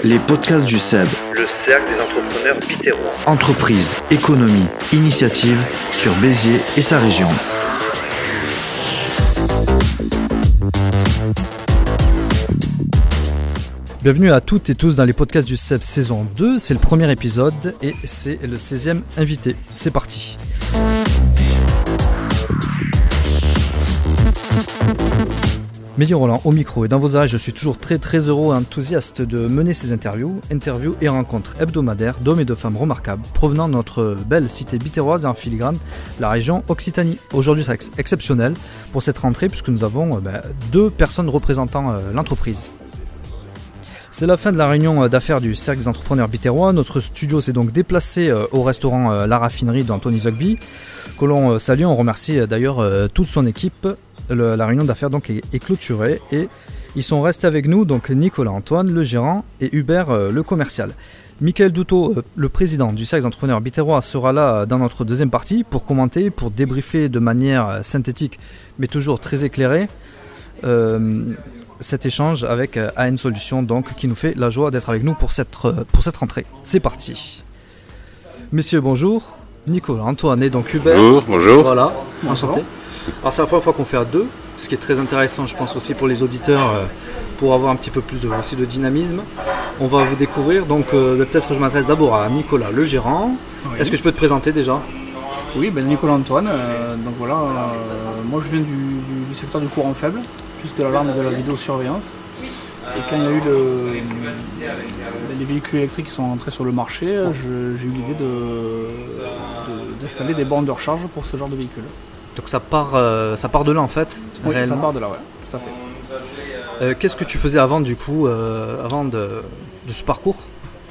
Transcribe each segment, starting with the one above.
Les podcasts du CEB. Le cercle des entrepreneurs bitérois. Entreprise, économie, initiative sur Béziers et sa région. Bienvenue à toutes et tous dans les podcasts du CEB saison 2. C'est le premier épisode et c'est le 16e invité. C'est parti. Mehdi Roland au micro et dans vos oreilles, je suis toujours très très heureux et enthousiaste de mener ces interviews, interviews et rencontres hebdomadaires d'hommes et de femmes remarquables provenant de notre belle cité bitéroise et en filigrane, la région Occitanie. Aujourd'hui c'est ex- exceptionnel pour cette rentrée puisque nous avons euh, ben, deux personnes représentant euh, l'entreprise. C'est la fin de la réunion euh, d'affaires du Cercle des entrepreneurs bitérois. Notre studio s'est donc déplacé euh, au restaurant euh, La Raffinerie d'Anthony Zogby, que l'on salue. On remercie d'ailleurs toute son équipe. La réunion d'affaires donc est, clôturée et ils sont restés avec nous, donc Nicolas Antoine, le gérant, et Hubert, le commercial. Michael Doutot, le président du Cercle des entrepreneurs bitérois, sera là dans notre deuxième partie pour commenter, pour débriefer de manière synthétique, mais toujours très éclairée, cet échange avec euh, AN Solutions, donc, qui nous fait la joie d'être avec nous pour cette, euh, pour cette rentrée. C'est parti. Messieurs, bonjour. Nicolas, Antoine et donc Hubert. Bonjour, bonjour. Voilà, enchanté. Alors c'est la première fois qu'on fait à deux, ce qui est très intéressant je pense aussi pour les auditeurs, euh, pour avoir un petit peu plus de, aussi de dynamisme. On va vous découvrir, donc euh, peut-être je m'adresse d'abord à Nicolas, le gérant. Est-ce que je peux te présenter déjà? Oui, ben Nicolas Antoine, euh, donc voilà, euh, moi je viens du, du- du secteur du courant faible, plus de l'alarme et de la vidéosurveillance. Et quand il y a eu le- les véhicules électriques qui sont entrés sur le marché, j'ai eu l'idée de- de- d'installer des bornes de recharge pour ce genre de véhicule. Donc ça part, euh, ça part de là en fait, Oui, ça part de là, ouais, tout à fait. Euh, Qu'est-ce que tu faisais avant du coup, euh, avant de, de ce parcours?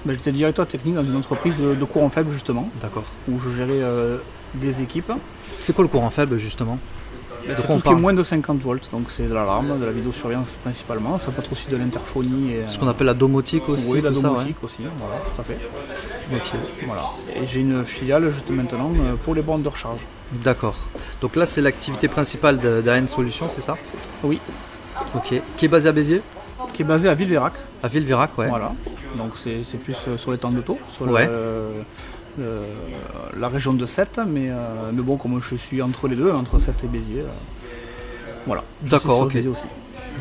Ben, J'étais directeur technique dans une entreprise de, de courant faible justement, D'accord. où je gérais des équipes. C'est quoi le courant faible justement? Ben, c'est tout ce qui est moins de 50 volts, donc c'est de l'alarme, de la vidéosurveillance principalement, ça peut être aussi de l'interphonie et Ce qu'on appelle la domotique aussi, oui, la tout ça, ouais. domotique aussi, voilà, tout à fait. Ok. Voilà. Et j'ai une filiale juste maintenant euh, pour les bornes de recharge. D'accord. Donc là c'est l'activité principale d'AN Solutions, c'est ça? Oui. Ok. Qui est basée à Béziers? Qui est basée à Villeverac. À Villeverac, ouais. Voilà. Donc c'est c'est plus euh, sur les temps de taux, sur Ouais. le- la région de Sète, mais, euh, mais bon, comme je suis entre les deux, entre Sète et Béziers, euh, voilà. D'accord, ok. Béziers aussi.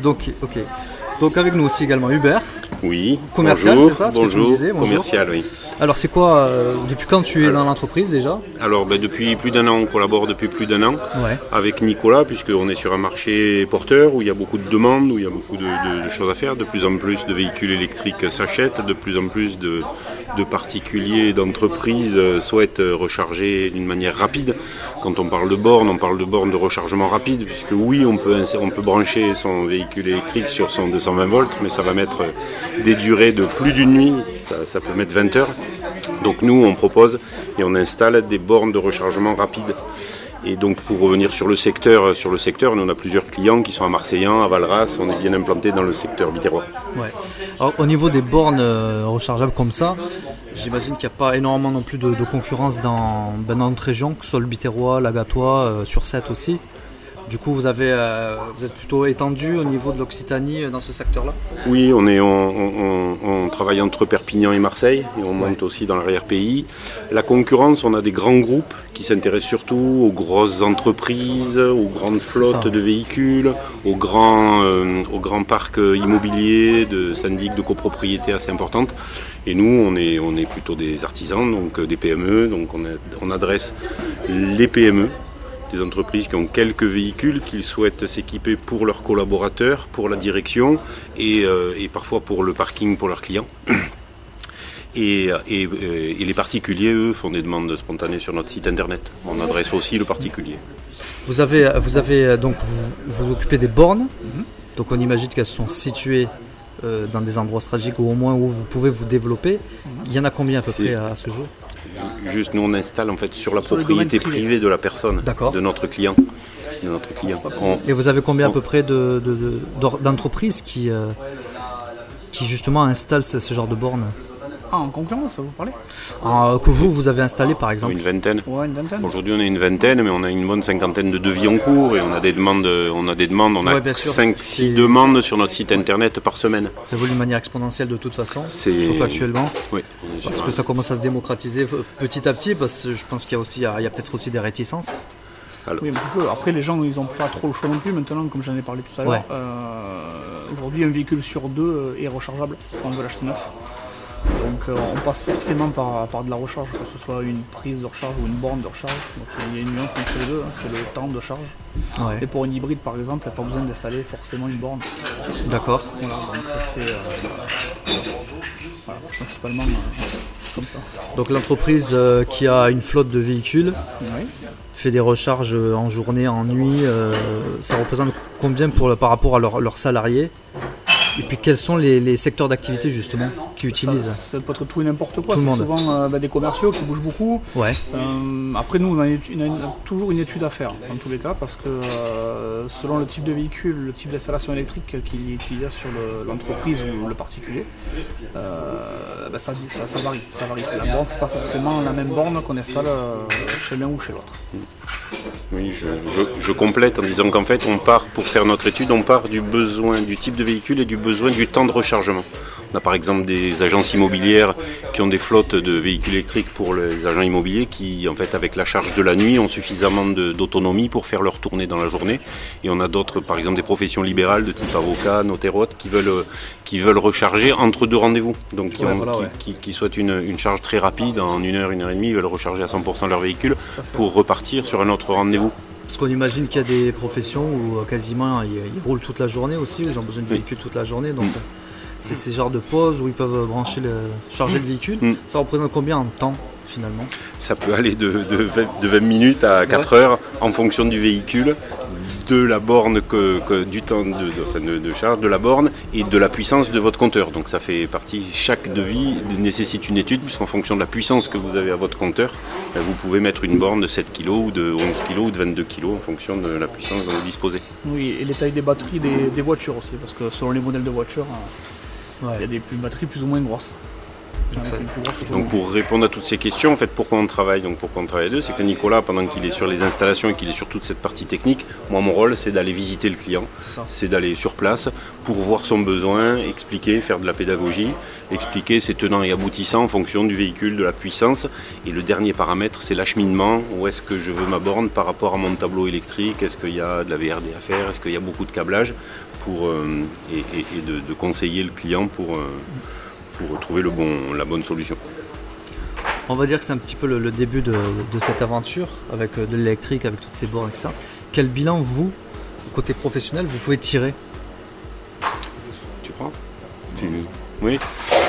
Donc, ok. Donc avec nous aussi également Hubert. Oui, Commercial, c'est ça, ce que tu me bonjour, disais, bonjour. commercial, oui. Alors c'est quoi, euh, depuis quand tu es dans l'entreprise déjà? Alors, ben, depuis plus d'un an, on collabore depuis plus d'un an Ouais. avec Nicolas, puisqu'on est sur un marché porteur où il y a beaucoup de demandes, où il y a beaucoup de, de- de choses à faire. De plus en plus de véhicules électriques s'achètent, de plus en plus de, de particuliers d'entreprises euh, souhaitent recharger d'une manière rapide. Quand on parle de bornes, on parle de bornes de rechargement rapide, puisque oui, on peut, on peut brancher son véhicule électrique sur son 220 volts, mais ça va mettre des durées de plus d'une nuit, ça, peut mettre 20 heures. Donc nous, on propose et on installe des bornes de rechargement rapide. Et donc pour revenir sur le secteur, sur le secteur, nous on a plusieurs clients qui sont à Marseillan, à Valras, on est bien implanté dans le secteur bitérois. Ouais. Alors, au niveau des bornes euh, rechargeables comme ça, j'imagine qu'il n'y a pas énormément non plus de, concurrence dans, ben, dans notre région, que ce soit le Biterrois, l'Agatois, euh, sur 7 aussi. Du coup, vous, avez, euh, vous êtes plutôt étendu au niveau de l'Occitanie euh, dans ce secteur-là Oui, on, est, on, on- on- on travaille entre Perpignan et Marseille et on monte aussi dans l'arrière-pays. La concurrence, on a des grands groupes qui s'intéressent surtout aux grosses entreprises, aux grandes flottes ça. de véhicules, aux grands, euh, aux grands parcs immobiliers, de syndics de copropriété assez importantes. Et nous, on est, on est plutôt des artisans, donc des PME, donc on, a- on adresse les PME des entreprises qui ont quelques véhicules qu'ils souhaitent s'équiper pour leurs collaborateurs, pour la direction et, euh, et parfois pour le parking pour leurs clients. Et, et, euh, et les particuliers, eux, font des demandes spontanées sur notre site internet. On adresse aussi le particulier. Vous avez, vous avez euh, donc vous, vous occupez des bornes, donc on imagine qu'elles sont situées euh, dans des endroits stratégiques ou au moins où vous pouvez vous développer. Il y en a combien à peu près à ce jour? Juste, nous, on installe en fait sur la Sur propriété privée de la personne, de notre client. De notre client. On- Et vous avez combien à peu près de- de- de- d'or- d'entreprises qui, euh, qui justement installent ce, ce genre de bornes? Ah, en concurrence, vous parlez euh, Que vous, vous avez installé par exemple Une vingtaine. Ouais, une vingtaine. Aujourd'hui, on est une vingtaine, mais on a une bonne cinquantaine de devis en cours et on a des demandes. On a des demandes. On Ouais, a bien sûr. 5-6 C'est- demandes sur notre site internet par semaine. Ça évolue de manière exponentielle de toute façon, C'est- surtout actuellement. Oui. Parce que ça commence à se démocratiser euh, petit à petit, parce que je pense qu'il y a aussi, il y a, peut-être aussi des réticences. Oui, un petit peu. Après, les gens, ils n'ont pas trop le choix non plus maintenant, comme j'en ai parlé tout à l'heure. Ouais. Euh, Aujourd'hui, un véhicule sur deux est rechargeable quand on veut l'acheter neuf. Donc, euh, on passe forcément par, par de la recharge, que ce soit une prise de recharge ou une borne de recharge. Donc, il y a une nuance entre les deux, hein, c'est le temps de charge. Ouais. Et pour une hybride, par exemple, il n'y a pas besoin d'installer forcément une borne. D'accord. Voilà, donc c'est euh, voilà, principalement euh, comme ça. Donc l'entreprise qui a une flotte de véhicules fait des recharges en journée, en nuit. ça représente combien pour, par rapport à leurs leurs salariés? Et puis quels sont les, les secteurs d'activité justement qui utilisent ça peut être tout et n'importe quoi. C'est souvent euh, bah, des commerciaux qui bougent beaucoup. Ouais. Euh, après, nous, on a, une étude- on a une- toujours une étude à faire, dans tous les cas, parce que euh, selon le type de véhicule, le type d'installation électrique qu'il qu'il y a sur le- l'entreprise ou le particulier, bah, ça, ça- ça varie. Ça varie. C'est La borne, c'est pas forcément la même borne qu'on installe chez l'un ou chez l'autre. Oui, je, complète en disant qu'en fait, on part pour faire notre étude, on part du besoin du type de véhicule et du besoin du temps de rechargement. On a par exemple des agences immobilières qui ont des flottes de véhicules électriques pour les agents immobiliers qui, en fait, avec la charge de la nuit, ont suffisamment d'autonomie pour faire leur tournée dans la journée. Et on a d'autres, par exemple, des professions libérales de type avocat, notaire, qui veulent, qui veulent recharger entre deux rendez-vous. Donc, qui, Ouais, ont- voilà, qui- ouais. qui, qui souhaitent une, une charge très rapide, en une heure, une heure et demie, ils veulent recharger à 100% leur véhicule pour repartir sur un autre rendez-vous. Parce qu'on imagine qu'il y a des professions où euh, quasiment ils, roulent toute la journée aussi, où ils ont besoin de véhicules toute la journée. Donc Mm. euh, c'est ces genres de pauses où ils peuvent brancher le, charger le véhicule. Mm. Ça représente combien en temps finalement? Ça peut aller de, de 20, de 20 minutes à 4 heures en fonction du véhicule, de la borne, que, que- du temps de, de- enfin, de- de charge de la borne et de la puissance de votre compteur. Donc ça fait partie, chaque devis nécessite une étude, puisqu'en fonction de la puissance que vous avez à votre compteur, euh, vous pouvez mettre une borne de 7 kg ou de 11 kg ou de 22 kg en fonction de la puissance dont vous disposez. Oui, et les tailles des batteries des, des voitures aussi, parce que selon les modèles de voitures, Ouais. il y a des batteries plus ou moins grosses. Donc ça- Donc pour répondre à toutes ces questions, en fait, pourquoi on travaille? Donc pourquoi on travaille à deux, c'est que Nicolas, pendant qu'il est sur les installations et qu'il est sur toute cette partie technique, moi mon rôle c'est d'aller visiter le client, C'est ça. c'est d'aller sur place pour voir son besoin, expliquer, faire de la pédagogie, expliquer ses tenants et aboutissants en fonction du véhicule, de la puissance. Et le dernier paramètre, c'est l'acheminement. Où est-ce que je veux ma borne par rapport à mon tableau électrique? Est-ce qu'il y a de la VRD à faire? Est-ce qu'il y a beaucoup de câblage? Pour, euh, et, et- et de, de conseiller le client pour, euh, pour trouver le bon, la bonne solution. On va dire que c'est un petit peu le, le début de, de cette aventure avec euh, de l'électrique, avec toutes ces bornes, etc. Quel bilan vous, côté professionnel, vous pouvez tirer? Tu crois? Oui.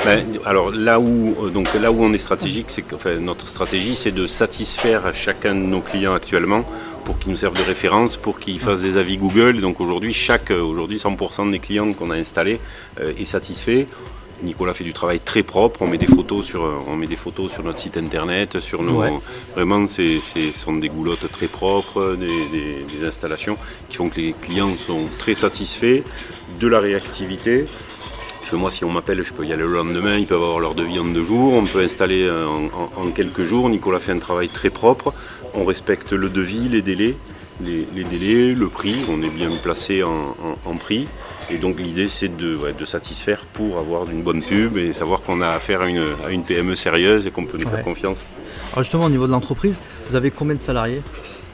Ben, alors là où, donc, là où on est stratégique, c'est que enfin, notre stratégie, c'est de satisfaire chacun de nos clients actuellement pour qu'ils nous servent de référence, pour qu'ils fassent des avis Google. Donc aujourd'hui, chaque, euh, aujourd'hui, 100% des clients qu'on a installés euh, est satisfait. Nicolas fait du travail très propre. On met des photos sur, euh, on met des photos sur notre site internet, sur nos. Ouais. Vraiment, c'est, c'est- ce sont des goulottes très propres, des, des- des installations qui font que les clients sont très satisfaits de la réactivité. Parce que moi, si on m'appelle, je peux y aller le lendemain, ils peuvent avoir leur devis en deux jours, on peut installer en, en- en quelques jours. Nicolas fait un travail très propre, on respecte le devis, les délais, les, les délais, le prix, on est bien placé en, en- en prix. Et donc l'idée, c'est de, ouais, de satisfaire pour avoir une bonne pub et savoir qu'on a affaire à une, à une PME sérieuse et qu'on peut nous Ouais. faire confiance. Alors justement au niveau de l'entreprise, vous avez combien de salariés?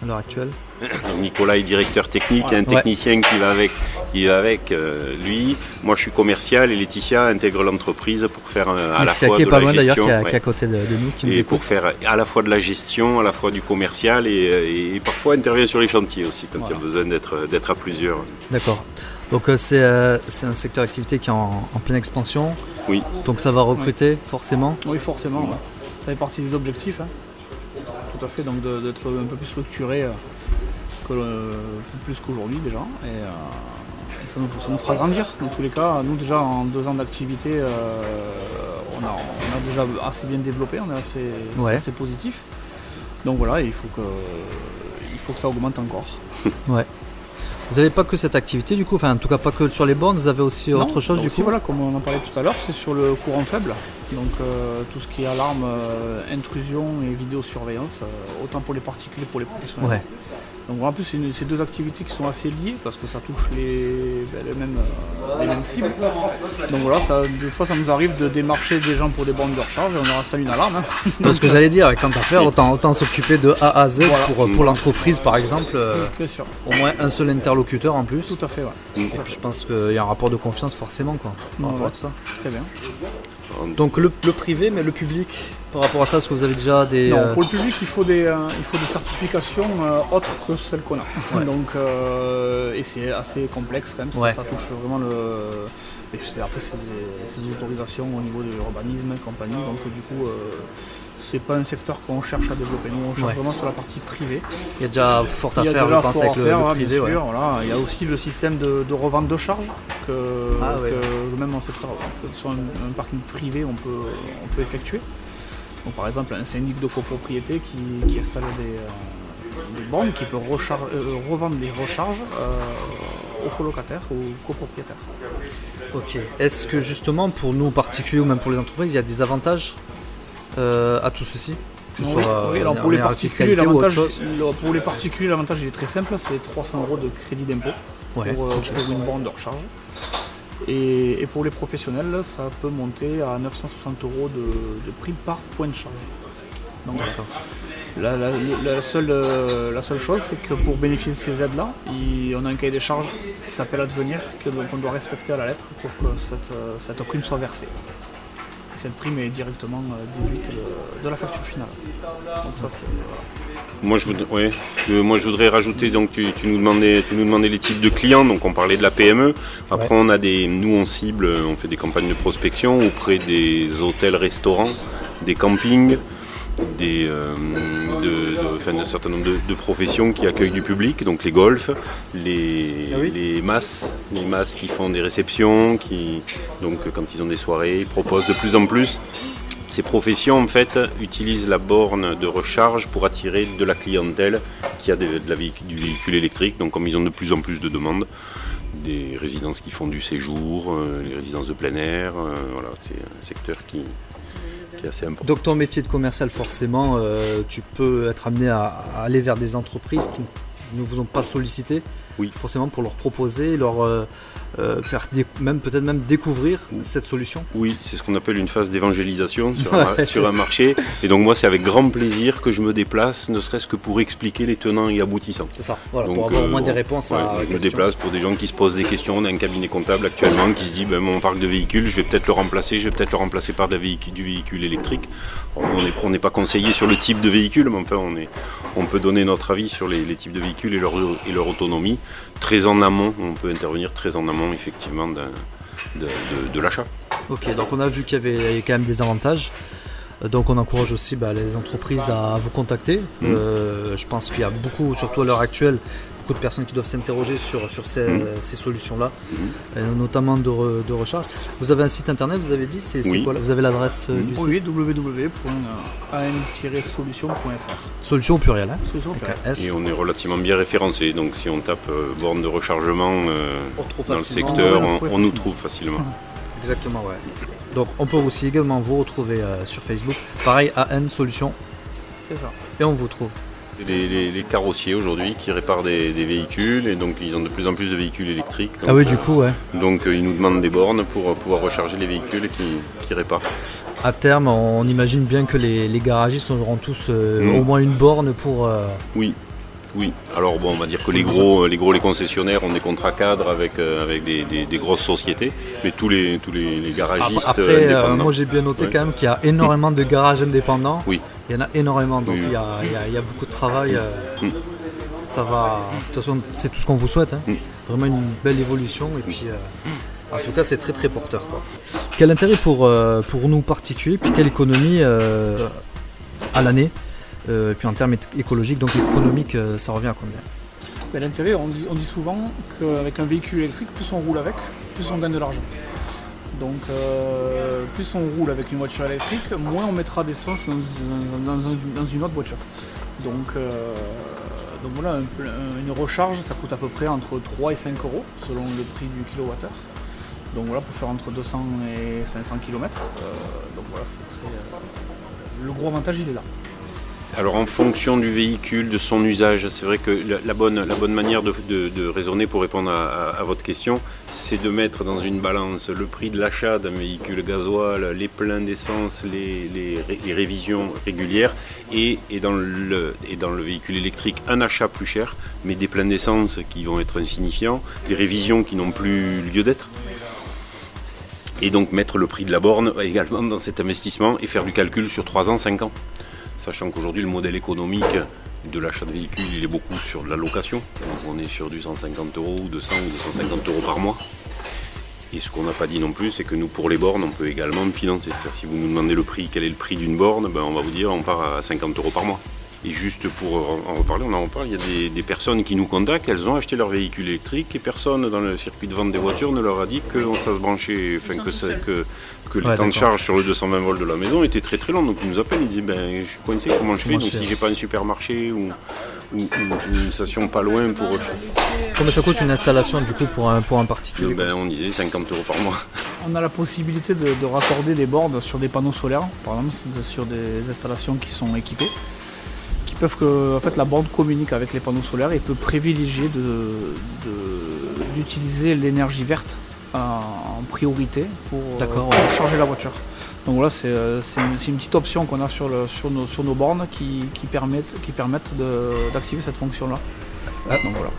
À l'heure actuelle Donc Nicolas est directeur technique, il y a un Ouais. technicien qui va avec, qui va avec euh, lui. Moi, je suis commercial et Laetitia intègre l'entreprise pour faire euh, à la fois qui est de pas la loin d'ailleurs, gestion. qui est à, ouais. qui est à côté de, de nous, qui nous et écoute. pour faire à la fois de la gestion, à la fois du commercial et, et- et parfois intervient sur les chantiers aussi quand il y a besoin d'être d'être à plusieurs. D'accord. Donc euh, c'est euh, c'est un secteur d'activité qui est en, en pleine expansion. Oui. Donc ça va recruter forcément. Oui, forcément. ouais. Ça fait partie des objectifs. hein. Tout à fait, donc d'être un peu plus structuré euh, que le- plus qu'aujourd'hui déjà. Et, euh, ça, nous, ça nous fera grandir. Dans tous les cas, nous déjà en deux ans d'activité, euh, on, a, on a déjà assez bien développé, on est assez, positif. Donc voilà, il faut que, il faut que ça augmente encore. Vous n'avez pas que cette activité du coup, enfin en tout cas pas que sur les bornes, vous avez aussi Non, autre chose du aussi, coup voilà, comme on en parlait tout à l'heure, c'est sur le courant faible. Donc euh, tout ce qui est alarme, euh, intrusion et vidéosurveillance, euh, autant pour les particuliers que pour les professionnels. Ouais. Donc en plus c'est deux activités qui sont assez liées parce que ça touche les, ben, les mêmes, les mêmes cibles. Donc voilà, ça, des fois ça nous arrive de démarcher des gens pour des bornes de recharge et on aura ça une alarme. hein. Parce ce que j'allais dire, avec tant à faire, autant, autant s'occuper de A à Z Voilà. pour, pour l'entreprise par exemple. euh, Bien sûr, au moins un seul interlocuteur en plus. tout à fait, ouais. Et puis je pense qu'il y a un rapport de confiance forcément quoi, par Ouais, rapport à ouais. tout ça. Très bien. Donc le, le privé, mais le public, par rapport à ça, est-ce que vous avez déjà des... Non, euh, pour le public, il faut des, euh, il faut des certifications euh, autres que celles qu'on a. Ouais. Donc, euh, et c'est assez complexe quand même, ça, Ouais. ça touche vraiment le. Et après, c'est des, autorisations au niveau de l'urbanisme et compagnie. Donc, du coup, c'est pas un secteur qu'on cherche à développer. Nous, on cherche Ouais. vraiment sur la partie privée. Il y a déjà fort à faire, je pense, avec le, faire, le hein, privé. bien ouais. sûr. Voilà. Il y a aussi le système de, de revente de charge que, Ah ouais. même en secteur, que sur un, un parking privé, on peut, on peut effectuer. Donc, par exemple, un syndic de copropriété qui, qui installe des, euh, des bornes qui peut euh, revendre des recharges euh, aux colocataires ou aux copropriétaires. Ok. Est-ce que justement pour nous particuliers ou même pour les entreprises, il y a des avantages euh, à tout ceci Que ce Oui, soit, oui, alors pour les particuliers, l'avantage, chose le- pour les particuliers, l'avantage il est très simple, c'est 300 euros de crédit d'impôt Ouais, pour, euh, pour une borne de recharge. Et, et pour les professionnels, ça peut monter à 960 euros de, de prix par point de charge. Donc, la, la- la seule, euh, la seule chose, c'est que pour bénéficier de ces aides-là, on a un cahier des charges qui s'appelle Advenir, qu'on doit respecter à la lettre pour que cette, euh, cette prime soit versée. Et cette prime est directement euh, déduite de, de la facture finale. Donc ça, c'est... voilà. Moi je, voudrais, ouais. Euh, moi je voudrais rajouter, donc tu, tu nous demandais, tu nous demandais les types de clients, donc on parlait de la PME. Après on a des, nous on cible, on fait des campagnes de prospection auprès des hôtels, restaurants, des campings, des, euh, de, de- enfin, d'un certain nombre de, de professions qui accueillent du public, donc les golfs, les, Ah oui. les masses, les masses qui font des réceptions, qui donc quand ils ont des soirées, ils proposent de plus en plus ces professions en fait utilisent la borne de recharge pour attirer de la clientèle qui a de, la véhicu- du véhicule électrique. Donc comme ils ont de plus en plus de demandes, des résidences qui font du séjour, euh, les résidences de plein air, euh, voilà, c'est un secteur qui, Donc ton métier de commercial, forcément, euh, tu peux être amené à aller vers des entreprises qui ne vous ont pas sollicité, Oui. forcément pour leur proposer, leur euh, euh, faire même peut-être même découvrir cette solution. Oui, c'est ce qu'on appelle une phase d'évangélisation sur, un, Ouais, sur un marché. Et donc moi c'est avec grand plaisir que je me déplace, ne serait-ce que pour expliquer les tenants et aboutissants. C'est ça. Voilà, Donc, pour avoir au moins euh, des réponses ouais, à. je me déplace pour des gens qui se posent des questions. On a un cabinet comptable actuellement qui se dit ben, mon parc de véhicules, je vais peut-être le remplacer, je vais peut-être le remplacer par du véhicule électrique. On n'est on n'est pas conseillé sur le type de véhicule, mais enfin on, est, on peut donner notre avis sur les, les types de véhicules et leur, et leur autonomie. Très en amont, on peut intervenir très en amont effectivement de, de- de l'achat. Ok, donc on a vu qu'il y avait quand même des avantages. Euh, Donc on encourage aussi bah, les entreprises à vous contacter. Mhm. Euh, je pense qu'il y a beaucoup, surtout à l'heure actuelle, beaucoup de personnes qui doivent s'interroger sur, sur ces, ces solutions-là, Mhm. euh, notamment de, re- de recharge. Vous avez un site internet, vous avez dit, c'est c'est Oui. quoi là? Vous avez l'adresse euh, du site? Oui, www.an-solution.fr. Solution au pluriel. Hein? Solution, un S. Et on est relativement bien référencé, donc si on tape euh, borne de rechargement euh, dans le secteur, on nous trouve facilement. Exactement, ouais. Donc on peut aussi également vous retrouver euh, sur Facebook. Pareil, AN Solution. C'est ça. Et on vous trouve. Les, les- les carrossiers aujourd'hui qui réparent des, des véhicules et donc ils ont de plus en plus de véhicules électriques. Donc, ah oui, euh, du coup, ouais. Donc euh, ils nous demandent des bornes pour euh, pouvoir recharger les véhicules qui, qui réparent. À terme, on imagine bien que les, les garagistes auront tous euh, Mhm. au moins une borne pour. euh, Oui, oui. Alors bon, on va dire que les gros, les gros, les concessionnaires ont des contrats cadres avec, euh, avec des, des- des grosses sociétés, mais tous les, tous les, les garagistes Après, euh, euh, moi j'ai bien noté Ouais. quand même qu'il y a énormément de garages indépendants. Oui. Il y en a énormément, donc Oui. il, y a, il y a- il y a beaucoup de travail. euh, Mm. Ça va. De toute façon, c'est tout ce qu'on vous souhaite. hein. Mm. Vraiment une belle évolution. Et puis, euh, en tout cas, c'est très très porteur. quoi. Quel intérêt pour, euh, pour nous particuliers, puis quelle économie euh, à l'année? Euh, Puis en termes écologiques, donc économique, euh, ça revient à combien L'intérêt, on dit, souvent qu'avec un véhicule électrique, plus on roule avec, plus on gagne de l'argent. Donc euh, plus on roule avec une voiture électrique, moins on mettra d'essence dans, dans- dans un- dans une autre voiture. Donc, euh, donc voilà, une recharge, ça coûte à peu près entre 3 et 5 euros selon le prix du kilowattheure. Donc voilà, pour faire entre 200 et 500 km. donc voilà, c'est très. le gros avantage, il est là. Alors en fonction du véhicule, de son usage, c'est vrai que la, bonne, la bonne manière de, raisonner pour répondre à, votre question, c'est de mettre dans une balance le prix de l'achat d'un véhicule gasoil, les pleins d'essence, les, révisions régulières, et, dans le, et dans le véhicule électrique un achat plus cher, mais des pleins d'essence qui vont être insignifiants, des révisions qui n'ont plus lieu d'être. Et donc mettre le prix de la borne également dans cet investissement et faire du calcul sur 3 ans, 5 ans sachant qu'aujourd'hui le modèle économique de l'achat de véhicules il est beaucoup sur de la location. Donc on est sur du 150 euros ou 200 ou 250 euros par mois. Et ce qu'on n'a pas dit non plus, c'est que nous, pour les bornes, on peut également financer. si vous nous demandez le prix, quel est le prix d'une borne, ben, on va vous dire on part à 50 euros par mois. Et juste pour en reparler, on en reparle, il y a des, personnes qui nous contactent, elles ont acheté leur véhicule électrique et personne dans le circuit de vente des voitures ne leur a dit que ça se branchait, enfin que, ça, que, que le temps de charge sur le 220 volts de la maison était très très long. Donc ils nous appellent, ils disent ben je suis coincé, comment je fais? Donc si j'ai pas un supermarché ou, une station pas loin pour. Combien ça coûte une installation du coup pour un, pour un particulier ben, On disait 50 euros par mois. On a la possibilité de, de raccorder des bornes sur des panneaux solaires, par exemple sur des installations qui sont équipées peuvent que en fait, la bande communique avec les panneaux solaires et peut privilégier d'utiliser l'énergie verte en priorité pour, charger la voiture. Donc voilà, c'est euh, une, petite option qu'on a sur, le, sur, nos, sur nos bornes qui, permettent, qui permettent d'activer cette fonction-là. Ah.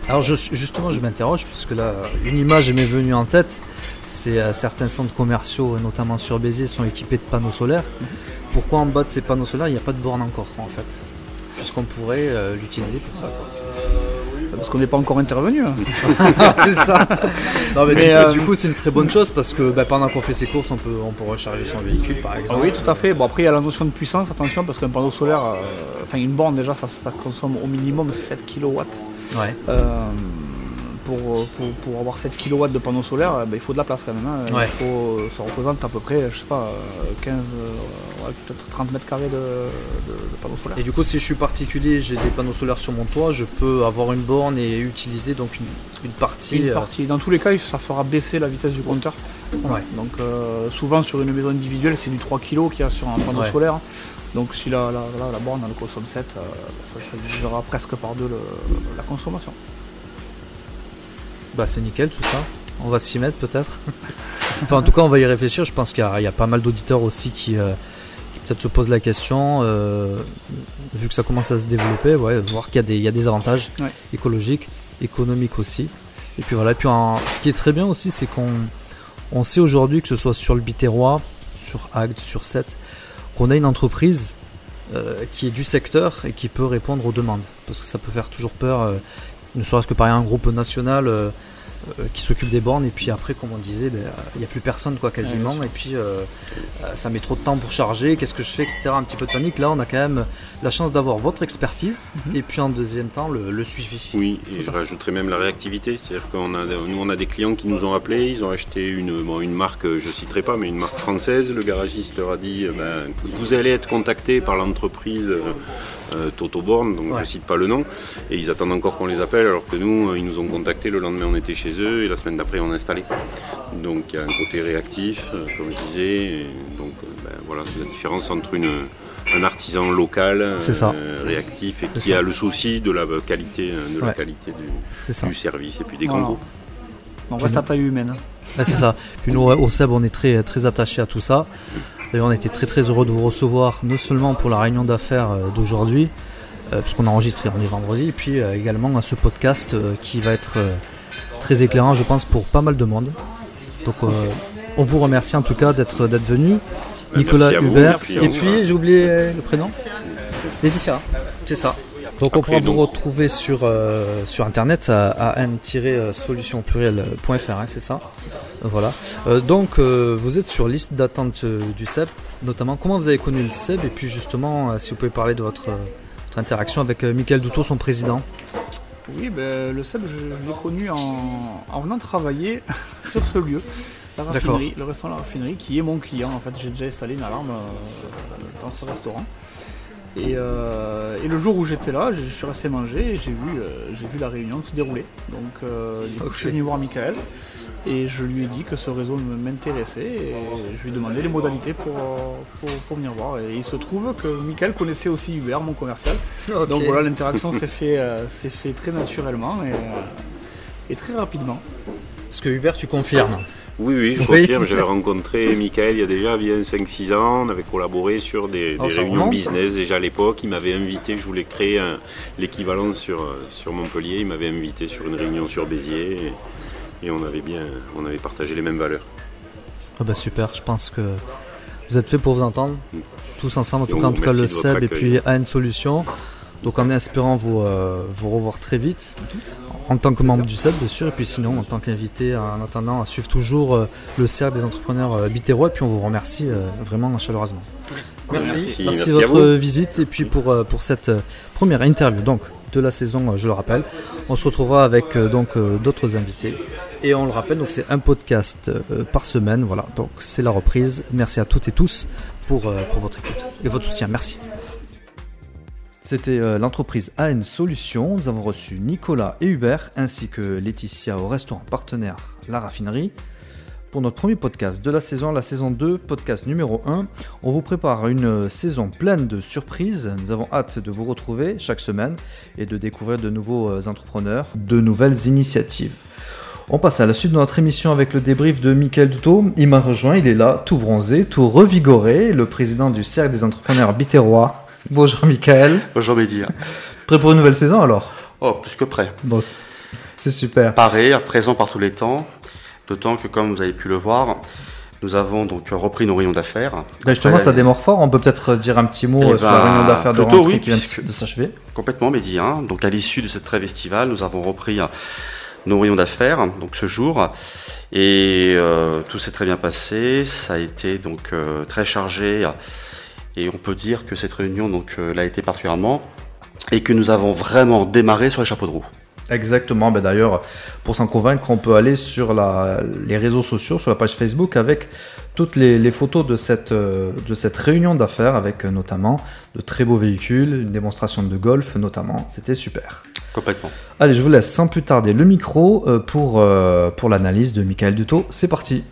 Alors justement, je m'interroge parce que là, une image m'est venue en tête. C'est euh, certains centres commerciaux, notamment sur Béziers, sont équipés de panneaux solaires. Mhm. Pourquoi en bas de ces panneaux solaires, il n'y a pas de borne encore en fait? Puisqu'on pourrait euh, l'utiliser pour ça. Parce qu'on n'est pas encore intervenu. Hein. c'est ça. Euh, du, coup, c'est une très bonne chose parce que bah, pendant qu'on fait ses courses, on peut, on peut recharger son véhicule par exemple. oui, tout à fait. Bon, après, il y a la notion de puissance, attention, parce qu'un panneau solaire, euh, enfin une borne déjà, ça, consomme au minimum 7 kW. Ouais pour, avoir 7 kW de panneaux solaires, ben, il faut de la place quand même. Hein. Il faut, ça représente à peu près, je sais pas, 15, peut-être 30 mètres carrés de, panneaux solaires. Et du coup, si je suis particulier, j'ai des panneaux solaires sur mon toit, je peux avoir une borne et utiliser donc une, partie. Une euh, partie. Dans tous les cas, ça fera baisser la vitesse du compteur. Donc euh, souvent sur une maison individuelle, c'est du 3 kg qu'il y a sur un panneau solaire. Donc si la, la, borne elle consomme 7, euh, ça, ça divisera presque par deux la consommation. Bah c'est nickel tout ça. On va s'y mettre peut-être. enfin en tout cas on va y réfléchir. Je pense qu'il y, a pas mal d'auditeurs aussi qui, euh, peut-être se posent la question, euh, vu que ça commence à se développer, ouais, voir qu'il y, a des avantages écologiques, économiques aussi. Et puis voilà, puis ce qui est très bien aussi c'est qu'on on sait aujourd'hui que ce soit sur le Biterrois, sur Agde, sur 7, qu'on a une entreprise euh, qui est du secteur et qui peut répondre aux demandes. Parce que ça peut faire toujours peur ne serait-ce que par un groupe national euh, qui s'occupe des bornes et puis après comme on disait ben, il n'y a plus personne quoi quasiment et puis euh, ça met trop de temps pour charger qu'est-ce que je fais etc un petit peu de panique. Là on a quand même la chance d'avoir votre expertise mhm. et puis en deuxième temps le, suivi. Oui et je rajouterais même la réactivité c'est-à-dire qu'on a nous on a des clients qui nous ont appelés ils ont acheté une, une marque je citerai pas mais une marque française. Le garagiste leur a dit ben, vous allez être contacté par l'entreprise euh, Toto Born, donc je ne cite pas le nom, et ils attendent encore qu'on les appelle, alors que nous, euh, ils nous ont contactés, le lendemain on était chez eux, et la semaine d'après on a installé. Donc il y a un côté réactif, euh, comme je disais, donc ben, voilà, c'est la différence entre une, un artisan local réactif et qui a le souci de la qualité, de la qualité du, service et puis des grands groupes. On reste à taille humaine. c'est ça. Puis nous, au SEB, on est très, très attachés à tout ça. D'ailleurs, on était très très heureux de vous recevoir, non seulement pour la réunion d'affaires euh, d'aujourd'hui, euh, puisqu'on a enregistré, on est vendredi, et puis euh, également à ce podcast qui va être très éclairant, je pense, pour pas mal de monde. Donc, on vous remercie en tout cas d'être venu. Nicolas Hubert. Et puis, j'ai oublié le prénom Laetitia. C'est ça. Donc on pourra vous retrouver sur, sur internet à an-solution pluriel.fr, hein, c'est ça voilà. Euh, donc, euh, vous êtes sur liste d'attente euh, du CEP, notamment. Comment vous avez connu le CEP Et puis, justement, si vous pouvez parler de votre, interaction avec Michael Doutot, son président. Oui, ben, le CEP, je, l'ai connu en, venant travailler sur ce lieu, la raffinerie, le restaurant La Raffinerie, qui est mon client. En fait, j'ai déjà installé une alarme dans ce restaurant. Et, euh, et le jour où j'étais là, je suis resté manger et j'ai vu, euh, j'ai vu la réunion se dérouler. Donc euh, du coup, je suis venu voir Michael et je lui ai dit que ce réseau m'intéressait et je lui ai demandé les modalités pour, pour, pour venir voir. Et il se trouve que Michael connaissait aussi Hubert, mon commercial. Donc voilà, l'interaction s'est fait, s'est fait très naturellement et, et très rapidement. Est-ce que Hubert, tu confirmes Oui, oui, je Oui. confirme. J'avais rencontré Michael il y a déjà bien 5-6 ans. On avait collaboré sur des, Oh, des réunions remonte. business déjà à l'époque. Il m'avait invité, je voulais créer l'équivalent sur, euh, sur Montpellier. Il m'avait invité sur une réunion sur Béziers. Et, et on avait bien on avait partagé les mêmes valeurs. Ah bah super, je pense que vous êtes fait pour vous entendre tous ensemble, en tout cas, en tout cas le SEB et puis AN Solutions. Donc en espérant vous, euh, vous revoir très vite, en tant que membre du SEB bien sûr, et puis sinon en tant qu'invité, en attendant à suivre toujours euh, le cercle des entrepreneurs euh, bitérois, et puis on vous remercie euh, vraiment chaleureusement. Merci, Merci, merci, merci de votre visite et puis pour, euh, pour cette euh, première interview donc, de la saison, euh, je le rappelle. On se retrouvera avec euh, donc euh, d'autres invités. Et on le rappelle, donc c'est un podcast euh, par semaine. Voilà, donc c'est la reprise. Merci à toutes et tous pour, euh, pour votre écoute et votre soutien. Merci. C'était euh, l'entreprise AN Solutions. Nous avons reçu Nicolas et Hubert, ainsi que Laetitia au restaurant partenaire La Raffinerie. Pour notre premier podcast de la saison, la saison 2, podcast numéro 1, on vous prépare une euh, saison pleine de surprises. Nous avons hâte de vous retrouver chaque semaine et de découvrir de nouveaux euh, entrepreneurs, de nouvelles initiatives. On passe à la suite de notre émission avec le débrief de Michael Duto. Il m'a rejoint, il est là, tout bronzé, tout revigoré, le président du Cercle des entrepreneurs bitérois. Bonjour Michael. Bonjour Mehdi. Prêt pour une nouvelle saison alors Oh, plus que prêt. Bon, c'est- super. Paré, présent par tous les temps. D'autant que, comme vous avez pu le voir, nous avons donc repris nos rayons d'affaires. Justement, Après, ça démarre fort. On peut peut-être dire un petit mot Eh sur la ben, réunion d'affaires de rentrée oui, qui vient de s'achever. Complètement Mehdi. hein. Donc, à l'issue de cette trêve estivale, nous avons repris euh, nos rayons d'affaires donc ce jour. Et euh, tout s'est très bien passé. Ça a été donc euh, très chargé. Et on peut dire que cette réunion donc euh, l'a été particulièrement. Et que nous avons vraiment démarré sur les chapeaux de roue. Exactement. Ben D'ailleurs, pour s'en convaincre, on peut aller sur la- les réseaux sociaux, sur la page Facebook, avec toutes les, les photos de cette, euh, de cette réunion d'affaires, avec euh, notamment de très beaux véhicules, une démonstration de golf notamment. C'était super. Complètement. Allez, je vous laisse sans plus tarder le micro pour, pour l'analyse de Michael Duto. C'est parti.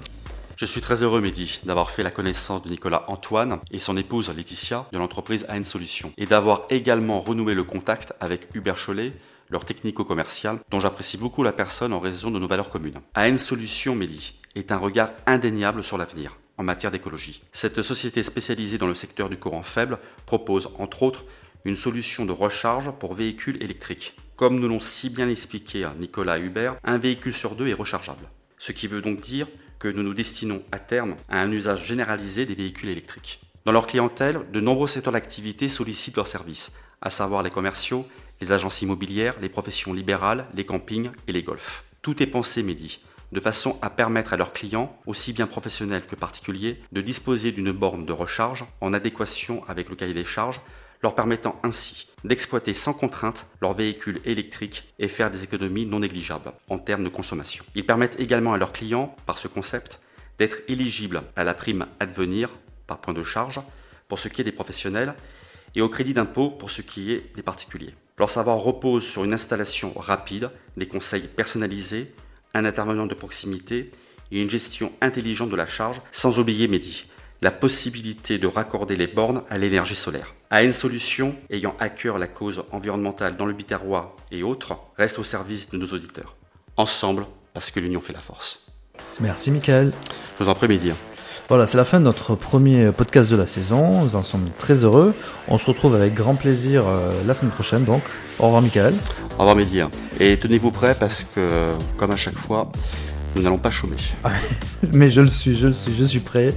Je suis très heureux, Mehdi, d'avoir fait la connaissance de Nicolas Antoine et son épouse Laetitia de l'entreprise AN Solutions et d'avoir également renoué le contact avec Hubert Cholet, leur technico-commercial, dont j'apprécie beaucoup la personne en raison de nos valeurs communes. AN Solutions, Mehdi, est un regard indéniable sur l'avenir en matière d'écologie. Cette société spécialisée dans le secteur du courant faible propose, entre autres, une solution de recharge pour véhicules électriques. Comme nous l'ont si bien expliqué Nicolas Hubert, un véhicule sur deux est rechargeable. Ce qui veut donc dire que nous nous destinons à terme à un usage généralisé des véhicules électriques. Dans leur clientèle, de nombreux secteurs d'activité sollicitent leurs services, à savoir les commerciaux, les agences immobilières, les professions libérales, les campings et les golfs. Tout est pensé, Mehdi, de façon à permettre à leurs clients, aussi bien professionnels que particuliers, de disposer d'une borne de recharge en adéquation avec le cahier des charges, leur permettant ainsi d'exploiter sans contrainte leur véhicule électrique et faire des économies non négligeables en termes de consommation. Ils permettent également à leurs clients, par ce concept, d'être éligibles à la prime Advenir par point de charge pour ce qui est des professionnels et au crédit d'impôt pour ce qui est des particuliers. Leur savoir repose sur une installation rapide, des conseils personnalisés, un intervenant de proximité et une gestion intelligente de la charge, sans oublier Mehdi, la possibilité de raccorder les bornes à l'énergie solaire. AN Solutions, ayant à cœur la cause environnementale dans le Biterrois et autres, reste au service de nos auditeurs. Ensemble, parce que l'union fait la force. Merci Michael. Je vous en prie, Mehdi. Voilà, c'est la fin de notre premier podcast de la saison. Nous en sommes très heureux. On se retrouve avec grand plaisir euh, la semaine prochaine. Donc, au revoir Michael. Au revoir, Mehdi. Et tenez-vous prêts parce que, comme à chaque fois, nous n'allons pas chômer. Mais je le suis, je le suis, je suis prêt.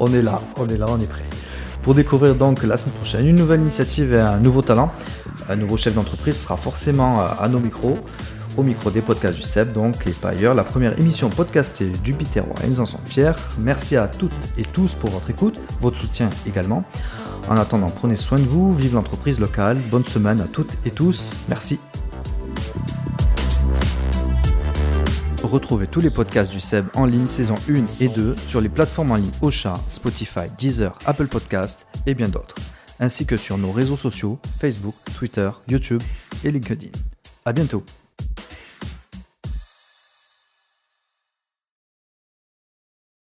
On est là, on est là, on est prêt. Pour découvrir donc la semaine prochaine une nouvelle initiative et un nouveau talent, un nouveau chef d'entreprise sera forcément à à nos micros, au micro des podcasts du CEP donc, et pas ailleurs, la première émission podcastée du Biterrois et nous en sommes fiers. Merci à toutes et tous pour votre écoute, votre soutien également. En attendant, prenez soin de vous, vive l'entreprise locale, bonne semaine à toutes et tous, merci. Retrouvez tous les podcasts du SEB en ligne saison 1 et 2 sur les plateformes en ligne Ocha, Spotify, Deezer, Apple Podcast et bien d'autres. ainsi que sur nos réseaux sociaux Facebook, Twitter, YouTube et LinkedIn. A bientôt